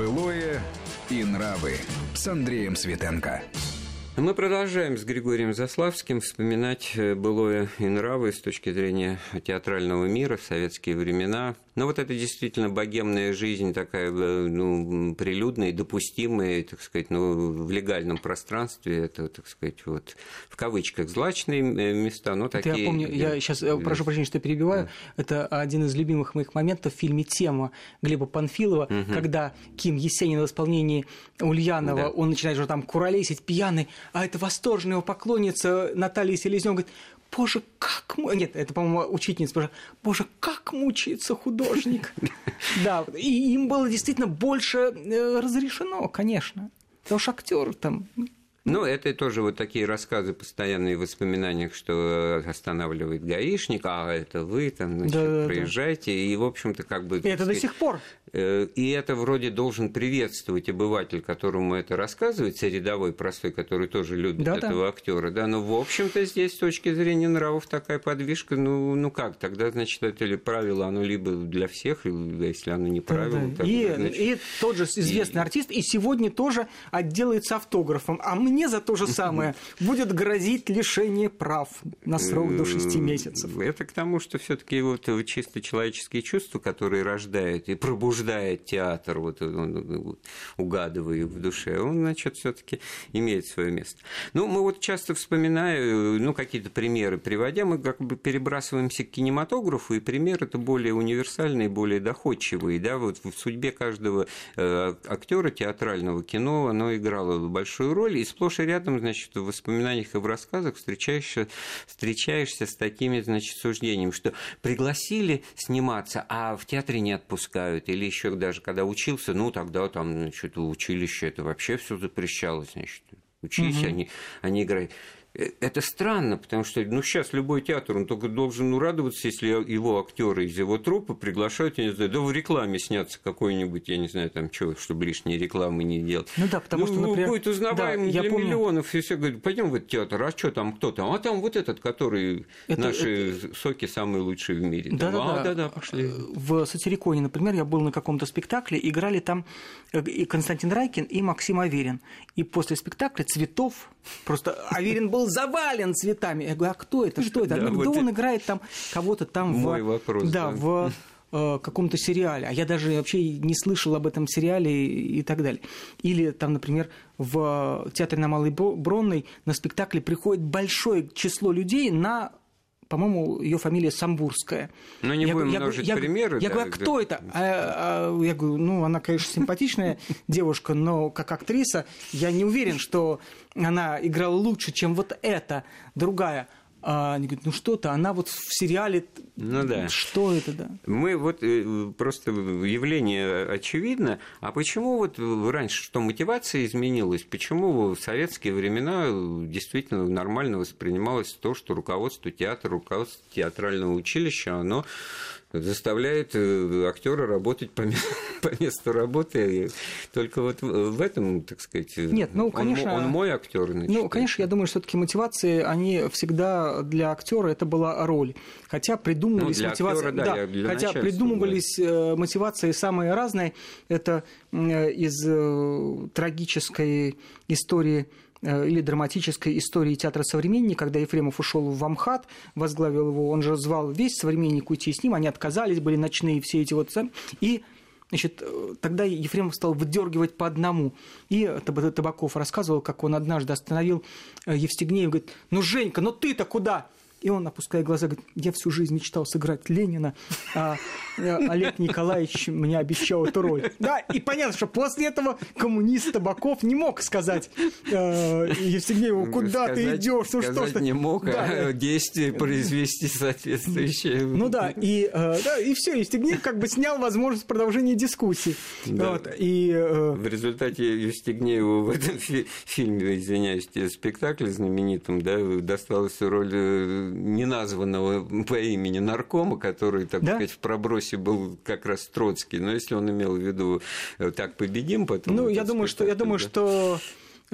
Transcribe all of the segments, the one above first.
Былое и нравы с Андреем Светенко. Мы продолжаем с Григорием Заславским вспоминать э, былое и нравы с точки зрения театрального мира в советские времена. Но вот это действительно богемная жизнь такая э, ну, прилюдная допустимая, так сказать, ну, в легальном пространстве. Это, так сказать, вот в кавычках злачные э, места, но такие... Это я помню, я сейчас прошу прощения, что перебиваю. Да. Это один из любимых моих моментов в фильме «Тема» Глеба Панфилова, угу. когда Ким Есенин в исполнении Ульянова, да. он начинает уже там куролесить пьяный, а эта восторженная его поклонница Наталья Селезнёва говорит, Боже, как... Нет, это, по-моему, учительница. Боже, Боже, как мучается художник. Да, и им было действительно больше э, разрешено, конечно. Потому что актер там ну, это тоже вот такие рассказы постоянные в воспоминаниях, что останавливает гаишник, а это вы там, значит, да, проезжаете, да. и, в общем-то, как бы... Это сказать, до сих пор. Э, и это вроде должен приветствовать обыватель, которому это рассказывается, рядовой простой, который тоже любит да, этого да. актера, да, но, в общем-то, здесь с точки зрения нравов такая подвижка, ну, ну как, тогда, значит, это ли правило, оно либо для всех, если оно не правило, да, да. Тогда, и, значит... и тот же известный и... артист, и сегодня тоже отделается автографом, а мне за то же самое будет грозить лишение прав на срок до 6 месяцев. Это к тому, что все таки вот чисто человеческие чувства, которые рождает и пробуждает театр, вот он угадывая в душе, он, значит, все таки имеет свое место. Ну, мы вот часто вспоминаем, ну, какие-то примеры приводя, мы как бы перебрасываемся к кинематографу, и пример это более универсальный, более доходчивый, да, вот в судьбе каждого э, актера театрального кино оно играло большую роль, и сплошь и рядом, значит, в воспоминаниях и в рассказах встречаешься, встречаешься с такими, значит, суждениями, что пригласили сниматься, а в театре не отпускают, или еще даже когда учился, ну, тогда там, значит, училище это вообще все запрещалось, значит, учись, угу. они, они играют. Э, это странно, потому что ну, сейчас любой театр, он только должен ну, радоваться, если его актеры из его трупа приглашают, я не знаю, да в рекламе сняться какой-нибудь, я не знаю, там что, чтобы лишней рекламы не делать. Ну да, потому ну, что, например... Будет узнаваемым да, для помню... миллионов, и все говорят, пойдем в этот театр, а что там, кто там? А там вот этот, который это, наши это... соки самые лучшие в мире. Да, да, а, да, да, пошли. В Сатириконе, например, я был на каком-то спектакле, играли там э, и Константин Райкин, и Максим Аверин. И после спектакля цветов просто Аверин был завален цветами. Я говорю, а кто это, что это? Да, ну, вот он играет там кого-то там Мой в... вопрос, да, да. в э, каком-то сериале, а я даже вообще не слышал об этом сериале и так далее. Или там, например, в театре на Малой Бронной на спектакле приходит большое число людей на по-моему, ее фамилия Самбурская. Ну, не я, будем множить я, примеры. Я, да, говорю, а кто да. это? А, а, я говорю, ну, она, конечно, симпатичная девушка, но как актриса я не уверен, что она играла лучше, чем вот эта другая. А они говорят, ну что-то, она вот в сериале, ну да. что это, да? Мы вот э, просто явление очевидно, а почему вот раньше, что мотивация изменилась, почему в советские времена действительно нормально воспринималось то, что руководство театра, руководство театрального училища, оно заставляет э, актера работать по, по месту работы. Только вот в этом, так сказать, Нет, ну, конечно, он, он мой актер. Ну, конечно, я думаю, что все-таки мотивации, они всегда для актера это была роль. Хотя придумывались ну, мотивации. Актера, да, да, хотя придумывались да. Э, мотивации самые разные. Это из э, трагической истории Э, или драматической истории театра «Современник», когда Ефремов ушел в Амхат, возглавил его, он же звал весь «Современник» уйти с ним, они отказались, были ночные все эти вот... И Значит, э, тогда Ефремов стал выдергивать по одному. И Табаков рассказывал, как он однажды остановил э, Евстигнеев, говорит, ну, Женька, ну ты-то куда? И он, опуская глаза, говорит, я всю жизнь мечтал сыграть Ленина, а э, Олег Николаевич мне обещал эту роль. Да, и понятно, что после этого коммунист Табаков не мог сказать э, Евстигнееву, куда сказать, ты идешь, что что не мог, да. а действие произвести соответствующее. Ну да, и, э, да, и все, Евстигнеев как бы снял возможность продолжения дискуссии. Да. Вот, и, э... В результате Евстигнееву в этом фильме, извиняюсь, спектакле знаменитом, да, досталась роль неназванного по имени наркома, который, так да? сказать, в пробросе был как раз Троцкий. Но если он имел в виду э, так победим, потом. Ну, я думаю, что я думаю, что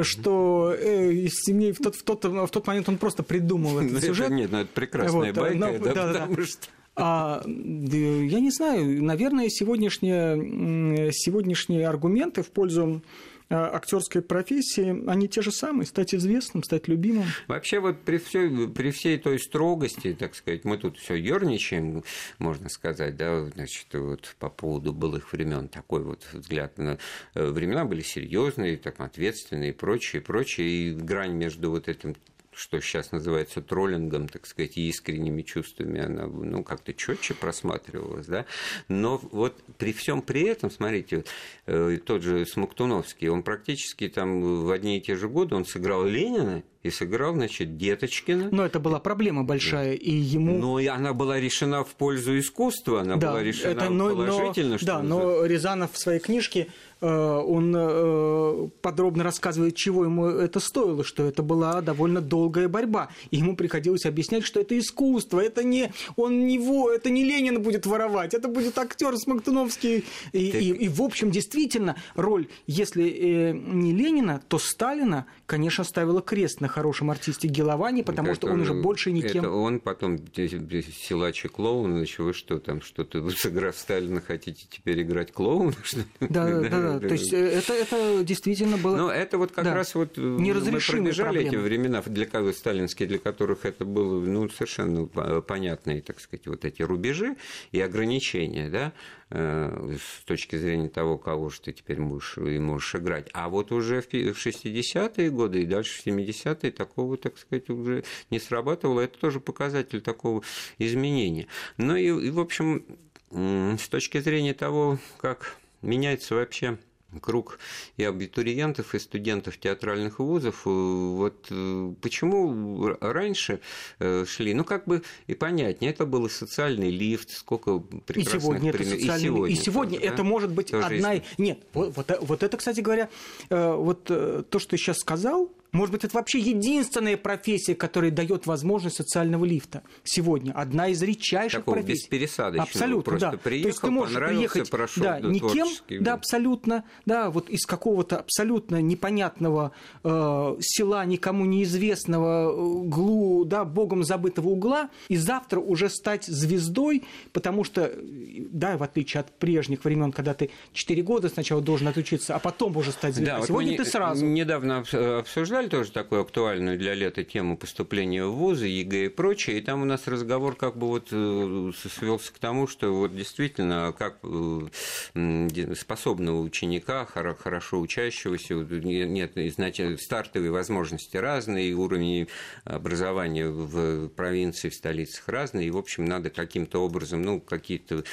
что э, семьи в тот, в, тот, в тот момент он просто придумал этот ну, сюжет. Это, нет, ну это прекрасная вот, байка, но, да, да, потому да. что А, я не знаю, наверное, сегодняшние, сегодняшние аргументы в пользу Э, актерской профессии, они те же самые, стать известным, стать любимым. Вообще вот при всей, при всей той строгости, так сказать, мы тут все ерничаем, можно сказать, да, значит, вот по поводу былых времен такой вот взгляд на э, времена были серьезные, так ответственные и прочее, прочее, и грань между вот этим что сейчас называется троллингом, так сказать, искренними чувствами, она ну, как-то четче просматривалась, да. Но вот при всем при этом, смотрите, э, тот же Смоктуновский, он практически там в одни и те же годы он сыграл Ленина и сыграл, значит, Деточкина. Но это была проблема большая, и ему... Но и она была решена в пользу искусства, она да, была решена это, но, положительно. Но, что да, но Рязанов в своей книжке э, он э, подробно рассказывает, чего ему это стоило, что это была довольно долгая борьба. И ему приходилось объяснять, что это искусство, это не он не во, это не Ленин будет воровать, это будет актер Смоктуновский. И, так... и, и в общем, действительно, роль, если э, не Ленина, то Сталина, конечно, ставила крест на хорошем артисте Геловани, потому это, что он уже больше никем... Это он потом силач и клоун, еще вы что там, что-то сыграв Сталина хотите теперь играть клоуна? Да, да, да, то есть э, это, это действительно было... Но это вот как да. раз вот э, мы пробежали эти времена, для сталинские, для которых это было ну, совершенно понятные, так сказать, вот эти рубежи и ограничения, да, с точки зрения того, кого же ты теперь можешь, и можешь играть. А вот уже в 60-е годы и дальше в 70-е такого, так сказать, уже не срабатывало. Это тоже показатель такого изменения. Ну и, и в общем, с точки зрения того, как меняется вообще круг и абитуриентов, и студентов театральных вузов. Э, вот э, почему раньше э, шли, ну, как бы и понятнее, это был и социальный лифт, сколько прекрасных и сегодня примеров. Это социальный... И сегодня, и сегодня тоже, это да? может быть тоже одна... Есть... Нет, вот, вот, вот это, кстати говоря, вот то, что ты сейчас сказал, может быть, это вообще единственная профессия, которая дает возможность социального лифта сегодня. Одна из редчайших Такого профессий. беспересадочного. Абсолютно, Просто да. приехал, То есть ты можешь приехать прошел да, никем, да, абсолютно, да, вот из какого-то абсолютно непонятного э, села, никому неизвестного, э, глу, да, богом забытого угла, и завтра уже стать звездой, потому что, да, в отличие от прежних времен, когда ты 4 года сначала должен отучиться, а потом уже стать звездой. Да, вот Сегодня ты сразу. Недавно обсуждали обсуждали тоже такую актуальную для лета тему поступления в вузы, ЕГЭ и прочее, и там у нас разговор как бы вот э, свелся к тому, что вот действительно, как э, способного ученика, хорошо учащегося, нет, значит, стартовые возможности разные, уровни образования в провинции, в столицах разные, и, в общем, надо каким-то образом, ну, какие-то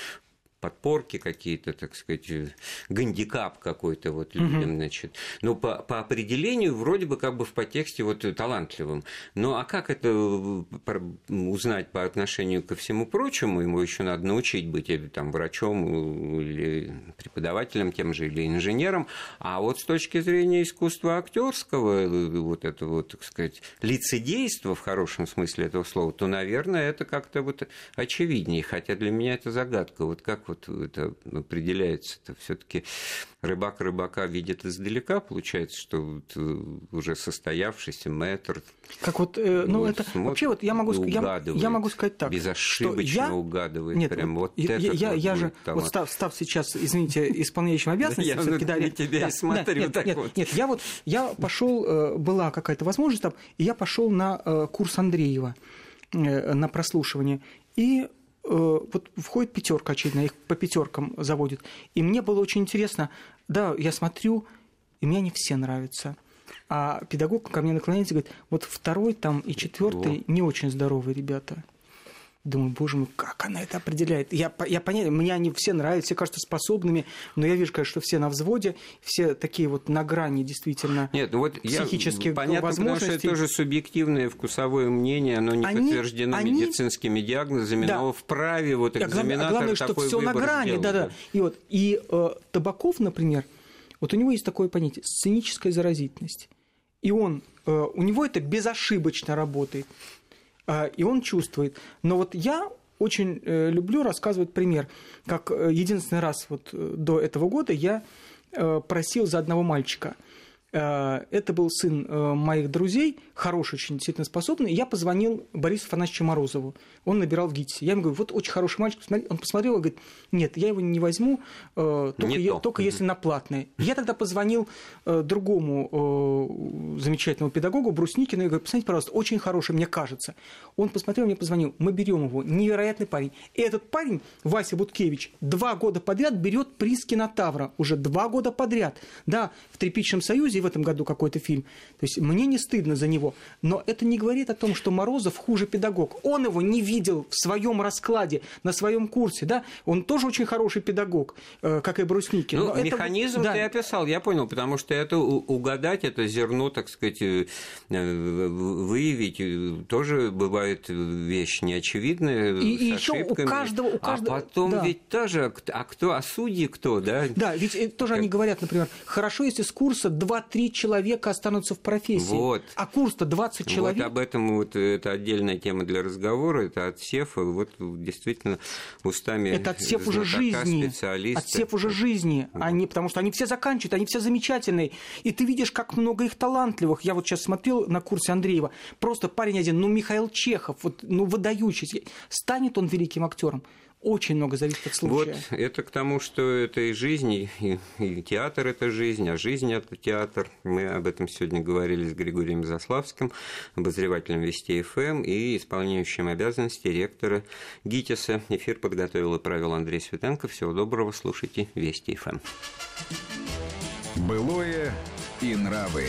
подпорки какие-то, так сказать, э, гандикап какой-то вот людям, угу. значит. Но по, по определению вроде бы как бы в подтексте вот талантливым. Ну а как это э, узнать по отношению ко всему прочему? Ему еще надо научить быть э, там врачом или преподавателем тем же или инженером. А вот с точки зрения искусства актерского, вот это вот, так сказать, лицедейство в хорошем смысле этого слова, то, наверное, это как-то вот очевиднее. Хотя для меня это загадка. Вот как вот это определяется, это все-таки рыбак рыбака видит издалека, получается, что вот э, уже состоявшийся метр. Как вот, э, ну вот это вообще вот я могу, я, я могу сказать так, безошибочно что я... угадывает, Нет, прям вот, вот я, я, я же вот став, став сейчас, извините, исполняющим обязанности, я все-таки да, тебя и смотрю нет, нет, нет, я вот я пошел, э, была какая-то возможность там, и я пошел на курс Андреева на прослушивание. И Э, вот входит пятерка очевидно, их по пятеркам заводит. И мне было очень интересно, да, я смотрю, и мне они все нравятся. А педагог ко мне наклоняется и говорит, вот второй там и четвертый не очень здоровые ребята. Думаю, боже мой, как она это определяет? Я, я понятно, мне они все нравятся, все кажутся способными, но я вижу, конечно, что все на взводе, все такие вот на грани действительно Нет, ну вот психических я, понятно, возможностей. Потому что это тоже субъективное вкусовое мнение, оно не они, подтверждено они... медицинскими диагнозами, да. но вправе вот экзаменатор а главное, что все на грани, да, да. И вот и э, Табаков, например, вот у него есть такое понятие сценическая заразительность, и он, э, у него это безошибочно работает. А, и он чувствует. Но вот я очень э, люблю рассказывать пример, как э, единственный раз вот э, до этого года я просил за одного мальчика. Э, это был сын э, моих друзей, хороший, очень действительно способный. Я позвонил Борису Афанасьевичу Морозову. Он набирал в ГИТИСе. Я ему говорю, вот очень хороший мальчик. Он посмотрел и говорит, нет, я его не возьму, э, только, не я, только если на платное. Я тогда позвонил другому замечательному педагогу Брусникину и говорю, посмотрите, пожалуйста, очень хороший, мне кажется. Он посмотрел, мне позвонил, мы берем его, невероятный парень. И этот парень, Вася Буткевич, два года подряд берет приз кинотавра. Уже два года подряд. Да, в Тряпичном Союзе в этом году какой-то фильм. То есть мне не стыдно за него. Но это не говорит о том, что Морозов хуже педагог. Он его не видел в своем раскладе, на своем курсе. Да? Он тоже очень хороший педагог, э, как и Брусникин. Ну, механизм это... ты описал, я понял, потому что это угадать, это зерно, так сказать, э, выявить э, тоже бывает вещь неочевидная. И, и еще у каждого, у каждого... А потом да. ведь тоже, а кто, а судьи кто, да? Да, ведь тоже как... они говорят, например, хорошо, если с курса 2-3 человека останутся в профессии. Вот. А курс-то 20 человек. Вот об этом вот это отдельная тема для разговора, это отсев, вот действительно устами Это отсев уже жизни. Специалиста. Отсев уже жизни, вот. они, потому что они все заканчивают, они все замечательные. И ты видишь, как много их талантливых. Я вот сейчас смотрел на курсе Андреева. Просто парень один, ну, Михаил Чехов, вот, ну, выдающийся. Станет он великим актером? Очень много зависит от случая. Вот это к тому, что это и жизнь, и, и театр – это жизнь, а жизнь – это театр. Мы об этом сегодня говорили с Григорием Заславским, обозревателем Вести ФМ эм и исполняющим обязанности ректора ГИТИСа. Эфир подготовил и провел Андрей Светенко. Всего доброго, слушайте Вести ФМ. Эм. Былое и нравы.